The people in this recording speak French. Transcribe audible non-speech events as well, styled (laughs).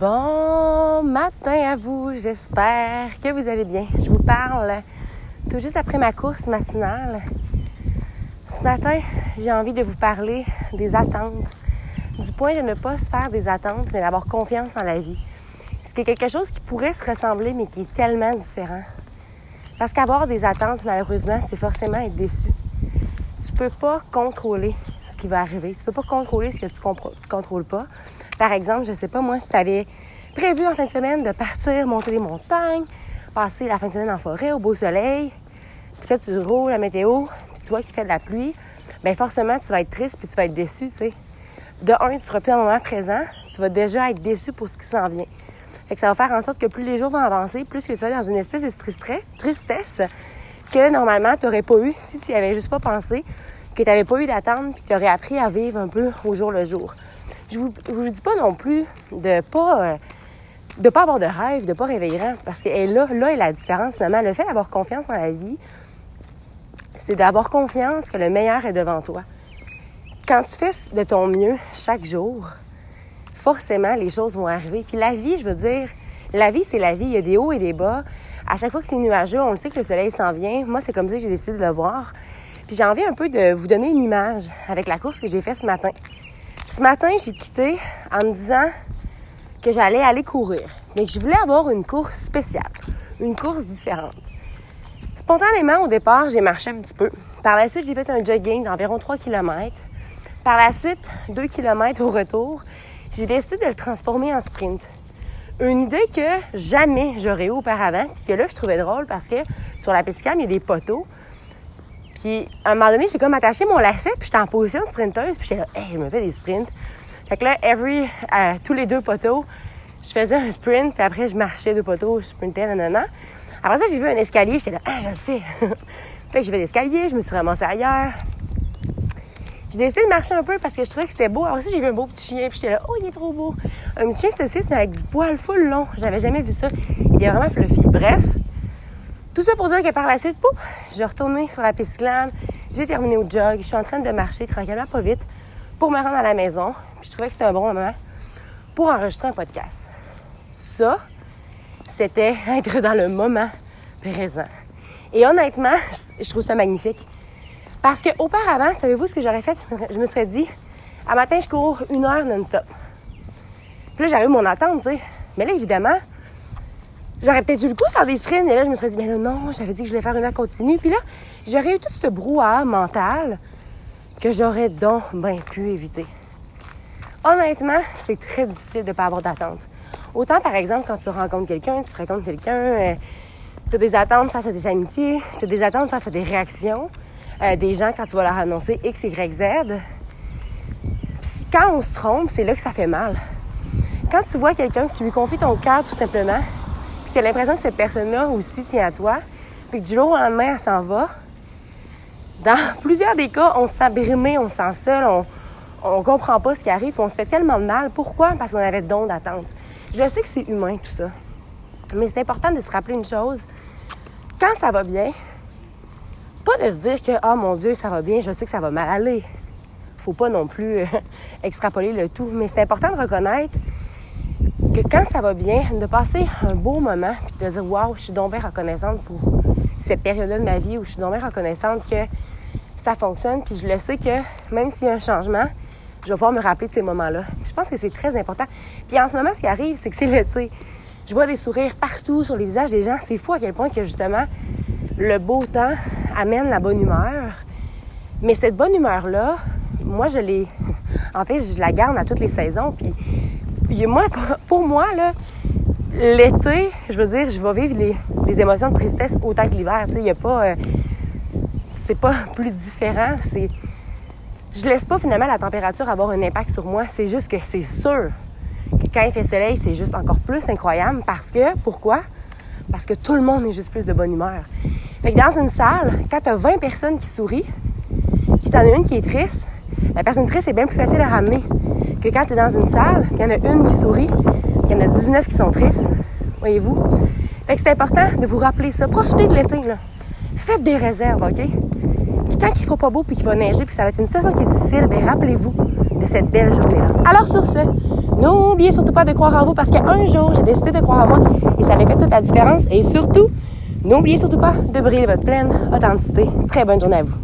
Bon matin à vous, j'espère que vous allez bien. Je vous parle tout juste après ma course matinale. Ce matin, j'ai envie de vous parler des attentes, du point de ne pas se faire des attentes, mais d'avoir confiance en la vie. Ce qui est quelque chose qui pourrait se ressembler, mais qui est tellement différent? Parce qu'avoir des attentes, malheureusement, c'est forcément être déçu. Tu peux pas contrôler qui va arriver. Tu peux pas contrôler ce que tu contrôles pas. Par exemple, je sais pas moi, si tu avais prévu en fin de semaine de partir monter les montagnes, passer la fin de semaine en forêt au beau soleil, puis là tu roules la météo, puis tu vois qu'il fait de la pluie, bien forcément tu vas être triste puis tu vas être déçu, tu sais. De un, tu seras plus dans le moment présent, tu vas déjà être déçu pour ce qui s'en vient. Fait que ça va faire en sorte que plus les jours vont avancer, plus que tu vas dans une espèce de tristesse que normalement tu n'aurais pas eu si tu n'y avais juste pas pensé, que tu n'avais pas eu d'attente, puis tu aurais appris à vivre un peu au jour le jour. Je vous, vous dis pas non plus de pas euh, de pas avoir de rêve, de pas réveiller parce que là, là est la différence finalement. Le fait d'avoir confiance en la vie, c'est d'avoir confiance que le meilleur est devant toi. Quand tu fais de ton mieux chaque jour, forcément les choses vont arriver. Puis la vie, je veux dire, la vie c'est la vie. Il y a des hauts et des bas. À chaque fois que c'est nuageux, on le sait que le soleil s'en vient. Moi, c'est comme ça que j'ai décidé de le voir. J'ai envie un peu de vous donner une image avec la course que j'ai faite ce matin. Ce matin, j'ai quitté en me disant que j'allais aller courir, mais que je voulais avoir une course spéciale, une course différente. Spontanément, au départ, j'ai marché un petit peu. Par la suite, j'ai fait un jogging d'environ 3 km. Par la suite, 2 km au retour. J'ai décidé de le transformer en sprint. Une idée que jamais j'aurais eu auparavant, puis que là, je trouvais drôle parce que sur la piste il y a des poteaux. Puis à un moment donné, j'ai comme attaché mon lacet, puis j'étais en position de sprinteuse, puis j'étais là, hey, je me fais des sprints. Fait que là, every, euh, tous les deux poteaux, je faisais un sprint, puis après, je marchais deux poteaux, je sprintais, nanana. Après ça, j'ai vu un escalier, j'étais là, ah, je le fais. (laughs) fait que j'ai fait l'escalier, je me suis ramassée ailleurs. J'ai décidé de marcher un peu parce que je trouvais que c'était beau. Alors ça, j'ai vu un beau petit chien, puis j'étais là, oh, il est trop beau. Un petit chien c'est mais avec du poil full long. J'avais jamais vu ça. Il est vraiment fluffy. Bref, tout ça pour dire que par la suite, pouf, j'ai retourné sur la piste j'ai terminé au jog, je suis en train de marcher tranquillement, pas vite, pour me rendre à la maison. je trouvais que c'était un bon moment pour enregistrer un podcast. Ça, c'était (laughs) être dans le moment présent. Et honnêtement, je trouve ça magnifique. Parce qu'auparavant, savez-vous ce que j'aurais fait? Je me serais dit, à matin, je cours une heure non-stop. Puis là, j'avais mon attente, tu sais. Mais là, évidemment, J'aurais peut-être eu le coup de faire des sprints, mais là, je me serais dit, mais là, non, j'avais dit que je voulais faire une heure continue. Puis là, j'aurais eu tout ce brouhaha mental que j'aurais donc bien pu éviter. Honnêtement, c'est très difficile de ne pas avoir d'attente. Autant, par exemple, quand tu rencontres quelqu'un, tu rencontres quelqu'un, euh, tu as des attentes face à des amitiés, tu as des attentes face à des réactions, euh, des gens quand tu vas leur annoncer X, Y, Z. Puis quand on se trompe, c'est là que ça fait mal. Quand tu vois quelqu'un, tu lui confies ton cœur tout simplement, tu as l'impression que cette personne-là aussi tient à toi, puis que du jour au lendemain, elle s'en va. Dans (laughs) plusieurs des cas, on se sent brimé, on se sent seul, on, on comprend pas ce qui arrive, on se fait tellement de mal. Pourquoi? Parce qu'on avait don d'attente. Je sais que c'est humain tout ça. Mais c'est important de se rappeler une chose. Quand ça va bien, pas de se dire que oh mon Dieu, ça va bien, je sais que ça va mal aller. Faut pas non plus euh, (laughs) extrapoler le tout, mais c'est important de reconnaître que quand ça va bien, de passer un beau moment, puis de dire Waouh, je suis donc bien reconnaissante pour cette période-là de ma vie où je suis donc bien reconnaissante que ça fonctionne, puis je le sais que même s'il y a un changement, je vais pouvoir me rappeler de ces moments-là. Je pense que c'est très important. Puis en ce moment, ce qui arrive, c'est que c'est l'été. Je vois des sourires partout sur les visages des gens. C'est fou à quel point que justement le beau temps amène la bonne humeur. Mais cette bonne humeur-là, moi, je l'ai. En fait, je la garde à toutes les saisons. Puis (laughs) pour moi, l'été, je veux dire, je vais vivre les, émotions de tristesse autant que l'hiver. Tu sais, il n'y a pas. Euh, c'est pas (laughs) plus différent. Je laisse pas finalement la température avoir un impact sur moi. C'est juste que c'est sûr que quand il fait soleil, c'est juste encore plus incroyable parce que. Pourquoi? Parce que tout le monde est juste plus de bonne humeur. Fait que dans une salle, quand tu as 20 personnes qui sourient, puis t'en as une qui est triste, la personne triste est bien plus facile à ramener que quand tu es dans une salle, qu'il y en a une qui sourit, qu'il y en a 19 qui sont tristes. Voyez-vous? Fait que c'est important de vous rappeler ça. Profitez de l'été, là. Faites des réserves, OK? Puis quand il fera pas beau puis qu'il va neiger puis ça va être une saison qui est difficile, bien rappelez-vous de cette belle journée-là. Alors sur ce, N'oubliez surtout pas de croire en vous parce qu'un jour, j'ai décidé de croire en moi et ça a fait toute la différence. Et surtout, n'oubliez surtout pas de briller votre pleine authenticité. Très bonne journée à vous.